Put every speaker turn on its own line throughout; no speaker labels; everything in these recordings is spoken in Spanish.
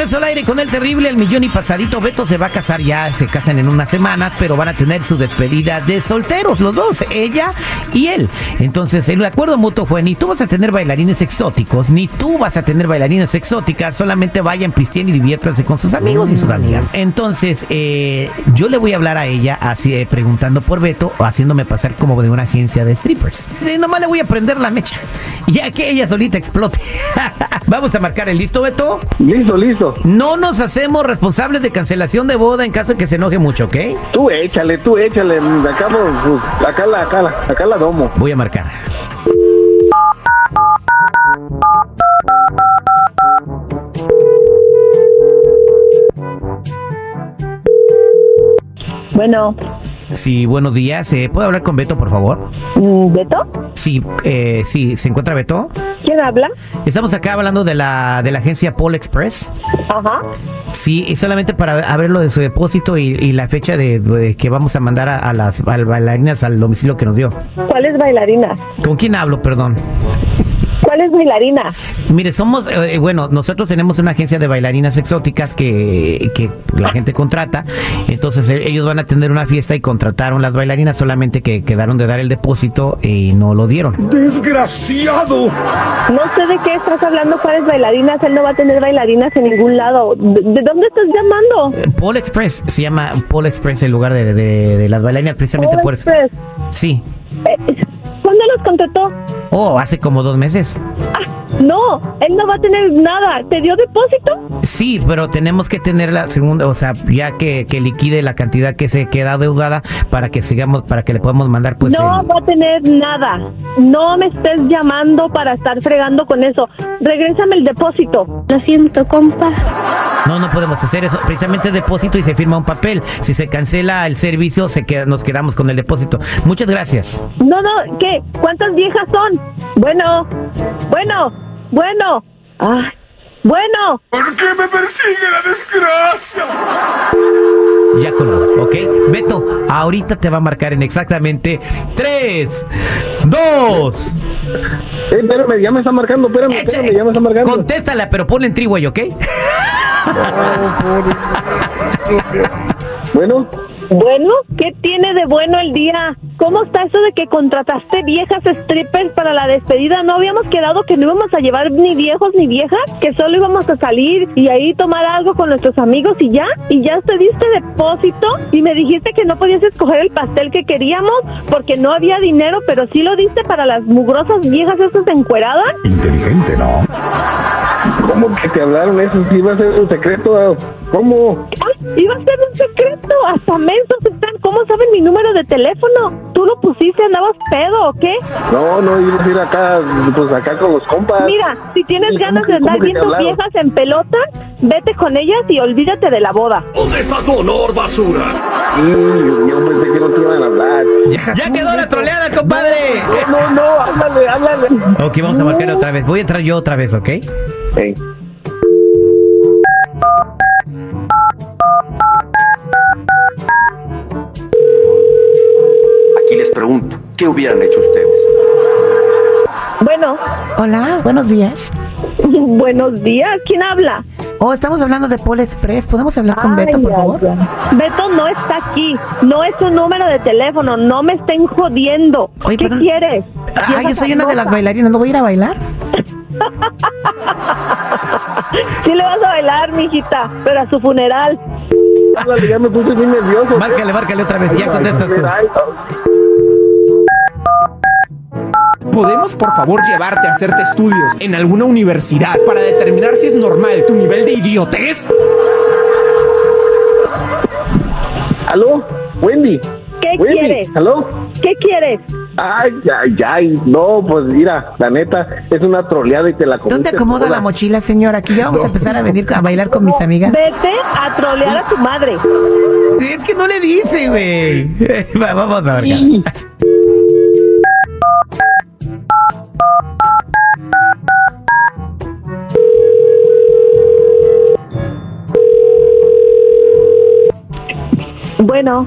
Regreso al aire con el terrible El Millón y Pasadito. Beto se va a casar ya, se casan en unas semanas, pero van a tener su despedida de solteros, los dos, ella y él. Entonces, el acuerdo mutuo fue, ni tú vas a tener bailarines exóticos, ni tú vas a tener bailarines exóticas, solamente vayan, pistien y diviértanse con sus amigos y sus amigas. Entonces, eh, yo le voy a hablar a ella, así eh, preguntando por Beto, o haciéndome pasar como de una agencia de strippers. Y nomás le voy a prender la mecha, ya que ella solita explote. Vamos a marcar el listo, Beto.
Listo, listo.
No nos hacemos responsables de cancelación de boda en caso de que se enoje mucho, ¿ok?
Tú échale, tú échale. Acá, pues, acá la, acá la, acá la domo.
Voy a marcar.
Bueno,
Sí, buenos días. Eh, ¿Puedo hablar con Beto, por favor?
mm, ¿Beto?
Sí, eh, sí, ¿se encuentra Beto?
¿Quién habla?
Estamos acá hablando de la, de la agencia Paul Express.
Ajá.
Sí, y solamente para ver lo de su depósito y, y la fecha de, de que vamos a mandar a, a las a bailarinas al domicilio que nos dio.
¿Cuál es bailarina?
¿Con quién hablo, perdón?
¿Cuál es bailarina?
Mire, somos, eh, bueno, nosotros tenemos una agencia de bailarinas exóticas que, que la gente contrata. Entonces eh, ellos van a tener una fiesta y contrataron las bailarinas, solamente que quedaron de dar el depósito y no lo dieron.
¡Desgraciado!
No sé de qué estás hablando, cuáles bailarinas. Él no va a tener bailarinas en ningún lado. ¿De, de dónde estás llamando?
Eh, Paul Express, se llama Paul Express el lugar de, de- de las bailarinas, precisamente
Paul
por eso.
Express.
Sí.
Eh, ¿Cuándo los contrató?
Oh, hace como dos meses.
No, él no va a tener nada. ¿Te dio depósito?
Sí, pero tenemos que tener la segunda, o sea, ya que, que liquide la cantidad que se queda deudada para que sigamos, para que le podamos mandar pues
no
el-
va a tener nada. No me estés llamando para estar fregando con eso. Regrésame el depósito.
Lo siento, compa.
No, no podemos hacer eso. Precisamente depósito y se firma un papel. Si se cancela el servicio, se queda, nos quedamos con el depósito. Muchas gracias.
No, no, ¿qué? ¿Cuántas viejas son? Bueno, bueno, bueno. Ah, bueno.
¿Por qué me persigue la desgracia?
Ya colgó, ¿ok? Beto, ahorita te va a marcar en exactamente 3, 2,
Eh, espérame, ya me está marcando, espérame, espérame, ya me está marcando.
Contéstala, pero ponle en triway, ¿ok?
Bueno,
Bueno, ¿qué tiene de bueno el día? ¿Cómo está eso de que contrataste viejas strippers para la despedida? ¿No habíamos quedado que no íbamos a llevar ni viejos ni viejas? ¿Que solo íbamos a salir y ahí tomar algo con nuestros amigos y ya? ¿Y ya te diste depósito? Y me dijiste que no podías escoger el pastel que queríamos porque no había dinero, pero sí lo diste para las mugrosas viejas estas encueradas.
Inteligente, ¿no?
¿Cómo que te hablaron eso? Si iba a ser un secreto, ¿cómo?
¡Ay! Iba a ser un secreto. Hasta mensos están. ¿Cómo saben mi número de teléfono? ¿Tú lo pusiste? ¿Andabas pedo o qué?
No, no, ibas a ir acá, pues acá con los compas.
Mira, si tienes
¿Cómo
ganas de andar viendo viejas en pelota, vete con ellas y olvídate de la boda.
¿Dónde está tu honor, basura?
Sí, yo pensé que no te iban a hablar.
Ya, ya quedó la troleada, compadre.
No, no, no, háblale, háblale.
Ok, vamos a marcar otra vez. Voy a entrar yo otra vez, ¿ok?
Aquí les pregunto, ¿qué hubieran hecho ustedes?
Bueno,
Hola, buenos días.
buenos días. ¿Quién habla?
Oh, estamos hablando de Paul Express. ¿Podemos hablar con
Ay,
Beto, por favor?
Beto no está aquí. No es su número de teléfono. No me estén jodiendo.
Oye,
¿Qué
pero-
quieres?
Ah, yo soy una de las bailarinas. ¿No voy a ir a bailar?
Sí le vas a bailar, mijita, pero a su funeral.
Ya me puse bien nervioso.
Márcale, márcale otra vez. Ya contestas tú.
¿Podemos por favor llevarte a hacerte estudios en alguna universidad para determinar si es normal tu nivel de idiotez?
¿Aló? Wendy.
¿Qué
Wendy,
quieres?
¿Aló?
¿Qué quieres?
Ay, ay, ay. No, pues mira, la neta, es una troleada y te la comiste
¿Dónde acomoda
toda.
la mochila, señora? Aquí ya vamos a empezar a venir a bailar con mis amigas.
Vete a trolear a tu madre.
Es que no le dice, güey. Va, Vamos a marcar.
Bueno,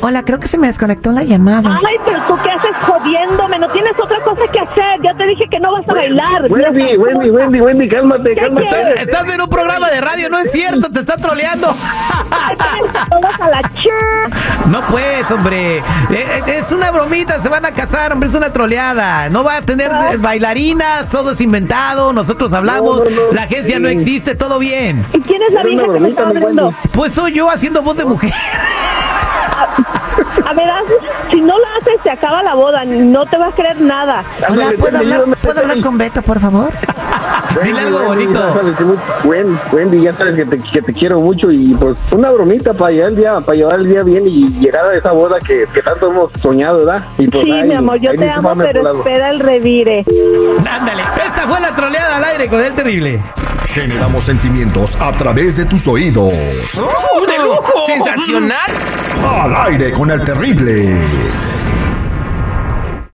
Hola, creo que se me desconectó la llamada.
Ay, pero tú qué haces jodiéndome, no tienes otra cosa que hacer. Ya te dije que no vas a bailar.
Wendy, Wendy. Wendy, Wendy, cálmate,
¿Qué
cálmate.
Estás en un programa de radio, no es cierto, te está troleando.
A la.
No pues, hombre. Eh, eh, Es una bromita, se van a casar, hombre, es una troleada. No va a tener
Ah.
bailarinas, todo es inventado, nosotros hablamos,
No, no, no,
la agencia no existe, todo bien.
¿Y quién es la vieja que me está hablando?
Pues soy yo haciendo voz de mujer.
A ver, si no lo haces, se acaba la boda. No te va a creer nada.
Hola, ¿puedo hablar,
ayúdame,
¿puedo hablar
Wendy.
con Beto, por favor? Dile algo bonito.
Wendy, Wendy, ya sabes que te, que te quiero mucho y pues una bromita para llevar el día, para llevar el día bien y llegar a esa boda que, que tanto hemos soñado, ¿verdad? Y pues,
Sí, mi amor, yo te amo, pero espera el revire.
Ándale, esta fue la troleada al aire con el terrible.
Generamos sentimientos a través de tus oídos.
¡De lujo! ¡Sensacional!
Al aire con el terrible.